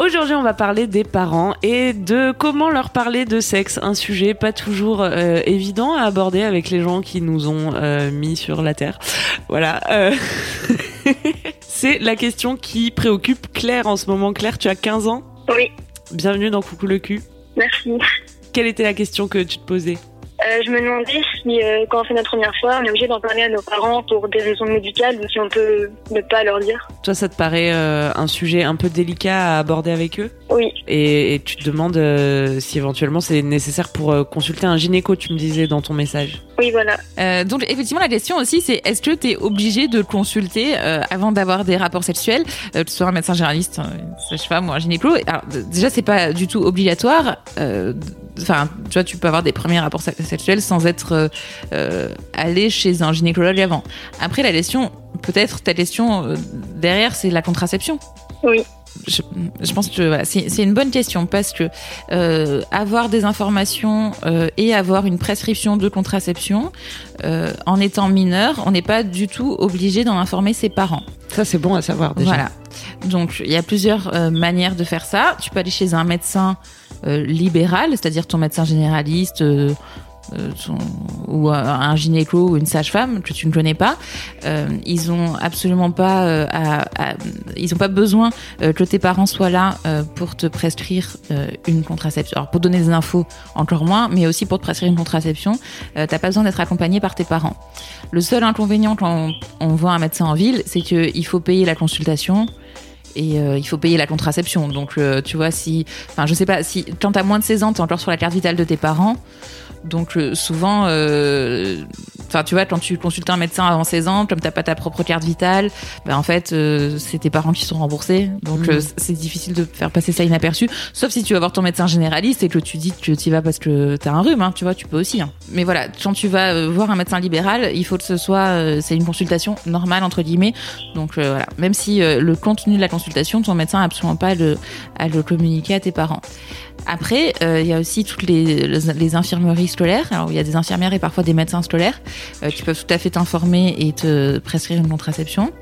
Aujourd'hui, on va parler des parents et de comment leur parler de sexe. Un sujet pas toujours euh, évident à aborder avec les gens qui nous ont euh, mis sur la terre. Voilà. euh, C'est la question qui préoccupe Claire en ce moment. Claire, tu as 15 ans? Oui, Bienvenue dans Coucou le cul. merci. Quelle était la question que tu te posais? Euh, je me demandais si, euh, quand on fait notre première fois, on est obligé d'en parler à nos parents pour des raisons médicales ou si on peut ne pas leur dire. Toi, ça te paraît euh, un sujet un peu délicat à aborder avec eux? Oui, et, et tu te demandes euh, si éventuellement c'est nécessaire pour euh, consulter un gynéco, tu me disais dans ton message. oui, voilà. Euh, donc effectivement la question aussi c'est est-ce que tu es obligé de consulter euh, avant d'avoir des rapports sexuels? Euh, que tu sois un médecin généraliste, euh, sage-femme ou un gynéco Alors déjà c'est pas du tout obligatoire. euh, Enfin tu vois tu peux avoir des premiers rapports se- sexuels sans être allé chez un gynécologue avant. Après la question peut-être ta question euh, derrière c'est la contraception. Oui. Je, je pense que voilà, c'est c'est une bonne question parce que euh, avoir des informations euh, et avoir une prescription de contraception euh, en étant mineur, on n'est pas du tout obligé d'en informer ses parents. Ça, c'est bon à savoir déjà. Voilà. Donc il y a plusieurs euh, manières de faire ça. Tu peux aller chez un médecin euh, libéral, c'est-à-dire ton médecin généraliste. Euh, ou un- gynéco ou une sage-femme que tu ne connais pas, euh, ils ont absolument pas, euh, ils ont pas besoin que tes parents soient là pour te prescrire une contraception. Alors pour donner des infos encore moins, mais aussi pour te prescrire une contraception, t'as pas besoin d'être accompagné par tes parents. Le seul inconvénient quand on, voit un médecin en ville, c'est qu'il faut payer la consultation et il faut payer la contraception. Donc tu vois si, enfin je sais pas si quand t'as moins de 16 ans, t'es encore sur la carte vitale de tes parents. Donc euh, souvent, euh, enfin tu vois, quand tu consultes un médecin avant 16 ans, comme t'as pas ta propre carte vitale, ben en fait euh, c'est tes parents qui sont remboursés. Donc Mhm. euh, c'est difficile de faire passer ça inaperçu. Sauf si tu vas voir ton médecin généraliste et que tu dis que tu y vas parce que t'as un rhume, hein, tu vois, tu peux aussi. hein. Mais voilà, quand tu vas euh, voir un médecin libéral, il faut que ce soit, euh, c'est une consultation normale entre guillemets. Donc euh, voilà, même si euh, le contenu de la consultation, ton médecin a absolument pas le, à le communiquer à tes parents. Après, euh, il y a aussi toutes les, les, infirmeries scolaires. Alors, il y a des infirmières et parfois des médecins scolaires euh, qui peuvent tout à fait t'informer et te prescrire une contraception.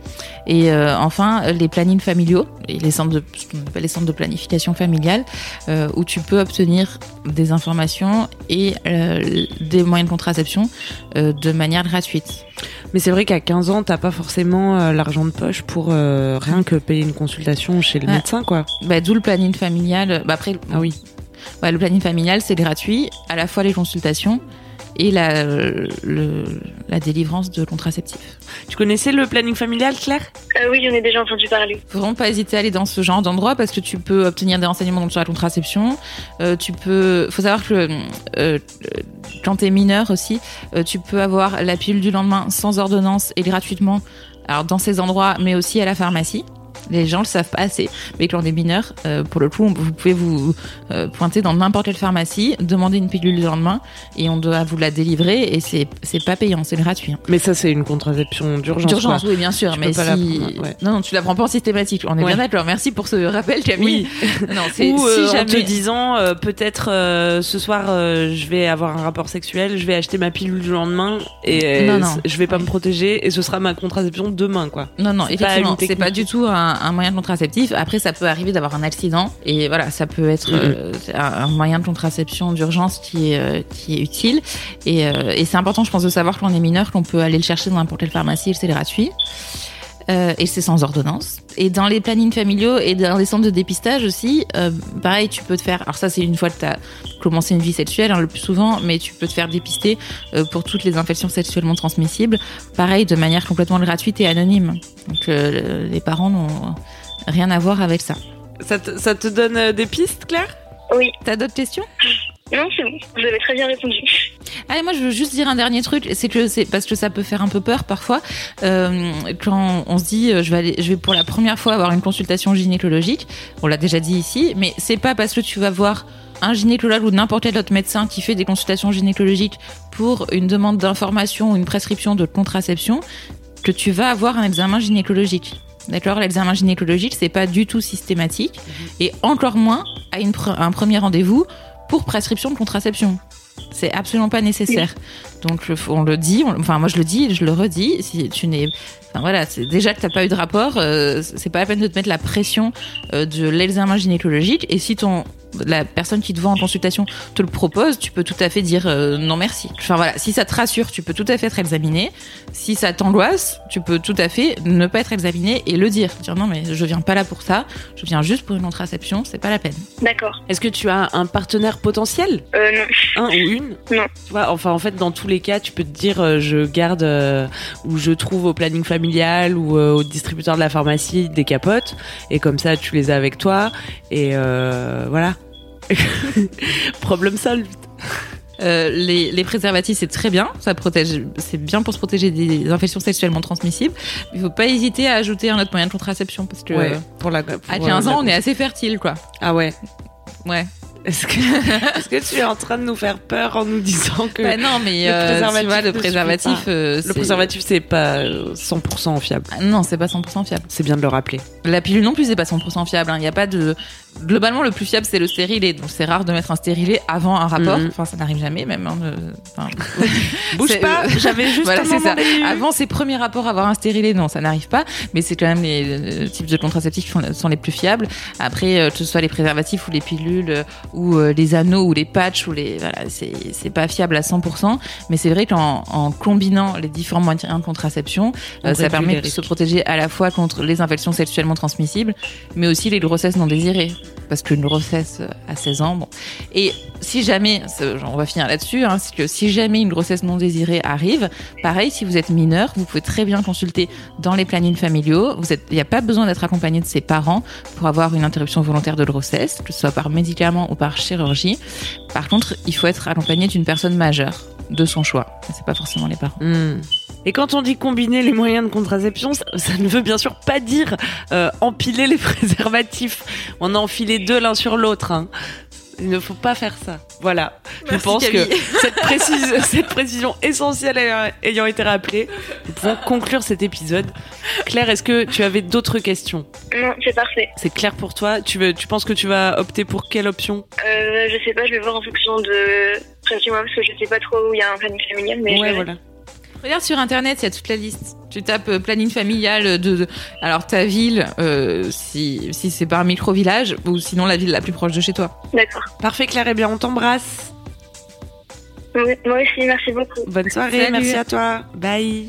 Et euh, enfin, les plannings familiaux, et les centres de, ce qu'on appelle les centres de planification familiale, euh, où tu peux obtenir des informations et euh, des moyens de contraception de manière gratuite. Mais c'est vrai qu'à 15 ans, t'as pas forcément euh, l'argent de poche pour euh, rien que payer une consultation chez le Ouais. médecin, quoi. Bah, D'où le planning familial. Bah, après, Ah oui. Le planning familial, c'est gratuit, à la fois les consultations et la, le- la délivrance de contraceptifs. Tu connaissais le planning familial, Claire? Euh, oui, j'en ai déjà entendu parler. Faut vraiment pas hésiter à aller dans ce genre d'endroit parce que tu peux obtenir des renseignements donc, sur la contraception. Euh, tu peux, faut savoir que euh, euh, quand t'es mineur aussi, euh, tu peux avoir la pilule du lendemain sans ordonnance et gratuitement. Alors dans ces endroits, mais aussi à la pharmacie. Les gens le savent pas assez, mais quand on est mineur, euh, pour le coup, on- vous pouvez vous euh, pointer dans n'importe quelle pharmacie, demander une pilule le lendemain, et on doit vous la délivrer, et c'est c'est pas payant, c'est gratuit. hein. Mais ça, c'est une contraception d'urgence. D'urgence, oui, bien sûr, Tu mais la si... ouais. Non, non, tu la prends pas en systématique. On est Ouais. bien d'accord. Merci pour ce rappel, Camille. non, c'est Ou si euh, en jamais. te disant peut-être ce soir je vais avoir un rapport sexuel, je vais acheter ma pilule du lendemain et Non, non. je vais pas me protéger et ce sera ma contraception demain quoi. Non, non, effectivement, c'est pas du tout un, un moyen de contraceptif. Après, ça peut arriver d'avoir un accident et voilà, ça peut être euh, un, un moyen de contraception d'urgence qui est euh, qui est utile. Et, euh, et c'est important, je pense, de savoir quand on est mineur qu'on peut aller le chercher dans n'importe quelle pharmacie, c'est gratuit. Euh, et c'est sans ordonnance. Et dans les plannings familiaux et dans les centres de dépistage aussi, euh, pareil, tu peux te faire. Alors ça, c'est une fois que tu as commencé une vie sexuelle hein, le plus souvent, mais tu peux te faire dépister euh, pour toutes les infections sexuellement transmissibles, pareil, de manière complètement gratuite et anonyme. Donc euh, les parents n'ont rien à voir avec ça. Ça te, ça te donne des pistes, Claire? Oui. T'as d'autres questions? Non, c'est bon. Vous avez très bien répondu. Ah, et moi, je veux juste dire un dernier truc, c'est que c'est parce que ça peut faire un peu peur parfois euh, quand on se dit euh, je vais aller, je vais pour la première fois avoir une consultation gynécologique. On l'a déjà dit ici, mais c'est pas parce que tu vas voir un gynécologue ou n'importe quel autre médecin qui fait des consultations gynécologiques pour une demande d'information ou une prescription de contraception que tu vas avoir un examen gynécologique. D'accord? L'examen gynécologique, c'est pas du tout systématique et encore moins à une pre- un premier rendez-vous pour prescription de contraception. C'est absolument pas nécessaire. Donc le- on le dit, on- enfin moi je le dis, je le redis. Si tu n'es, enfin voilà, c'est déjà que t'as pas eu de rapport, euh, c'est pas la peine de te mettre la pression euh, de l'examen gynécologique. Et si ton la personne qui te voit en consultation te le propose, tu peux tout à fait dire euh, non merci. Enfin voilà, si ça te rassure, tu peux tout à fait être examiné. Si ça t'angoisse, tu peux tout à fait ne pas être examiné et le dire. Dire non mais je viens pas là pour ça, je viens juste pour une contraception, c'est pas la peine. D'accord. Est-ce que tu as un partenaire potentiel? Euh, non. Un ou une? Non. Tu vois, enfin, en fait, dans tous les cas, tu peux te dire, euh, je garde euh, ou je trouve au planning familial ou euh, au distributeur de la pharmacie des capotes, et comme ça, tu les as avec toi, et voilà. Problème solved. Euh, les, les préservatifs, c'est très bien, ça protège, c'est bien pour se protéger des infections sexuellement transmississibles. Il faut pas hésiter à ajouter un autre moyen de contraception parce que euh, pour la. à pour, 15 euh, ans, la- on est assez fertile, quoi. Ah ouais. Ouais. Est-ce que, tu es en train de nous faire peur en nous disant que Bah non, mais le euh, préservatif tu vois, le préservatif, euh, le c'est- préservatif c'est pas euh, 100% fiable Ah, Non, c'est pas 100% fiable. C'est bien de le rappeler. La pilule non plus, c'est pas 100% fiable. hein. Il y a pas de. Globalement, le plus fiable, c'est le stérilet. Donc, c'est rare de mettre un stérilet avant un rapport. Mhm. Enfin, ça n'arrive jamais, même. hein, enfin, Bouge pas, j'avais juste voilà, c'est ça. Avant ses premiers rapports, avoir un stérilet, non, ça n'arrive pas. Mais c'est quand même les euh, types de contraceptifs qui sont, sont les plus fiables. Après, euh, que ce soit les préservatifs ou les pilules euh, ou euh, les anneaux ou les patchs ou les voilà, c'est pas fiable à 100%. Mais c'est vrai qu'en en combinant les différents moyens de contraception, On euh, ça permet de se protéger à la fois contre les infections sexuellement transmissibles, mais aussi les grossesses non désirées. Parce qu'une grossesse euh, à 16 ans, bon. Et si jamais, on va finir là-dessus, hein, c'est que si jamais une grossesse non désirée arrive, pareil, si vous êtes mineur, vous pouvez très bien consulter dans les plannings familiaux. Il n'y a pas besoin d'être accompagné de ses parents pour avoir une interruption volontaire de grossesse, que ce soit par médicament ou par chirurgie. Par contre, il faut être accompagné d'une personne majeure de son choix. C'est pas forcément les parents. Hmm. Et quand on dit combiner les moyens de contraception, ça, ça ne veut bien sûr pas dire euh, empiler les préservatifs. On a enfilé deux l'un sur l'autre. hein. Il ne faut pas faire ça. Voilà. Je Merci, pense Camille. que cette, précise, cette précision essentielle ayant, ayant été rappelée, nous pouvons conclure cet épisode. Claire, est-ce que tu avais d'autres questions? Non, c'est parfait. C'est clair pour toi? Tu, veux, tu penses que tu vas opter pour quelle option? Euh, je sais pas, je vais voir en fonction de parce que je sais pas trop où il y a un planning familial, mais je Ouais, voilà. Regarde sur internet, il y a toute la liste. Tu tapes euh, planning familial de, de- alors ta ville, euh, si, si c'est un micro-village, ou sinon la ville la plus proche de chez toi. D'accord. Parfait, Claire. Eh bien, on t'embrasse. Oui, Moi aussi, merci beaucoup. Bonne soirée. Salut. Merci à toi. Bye.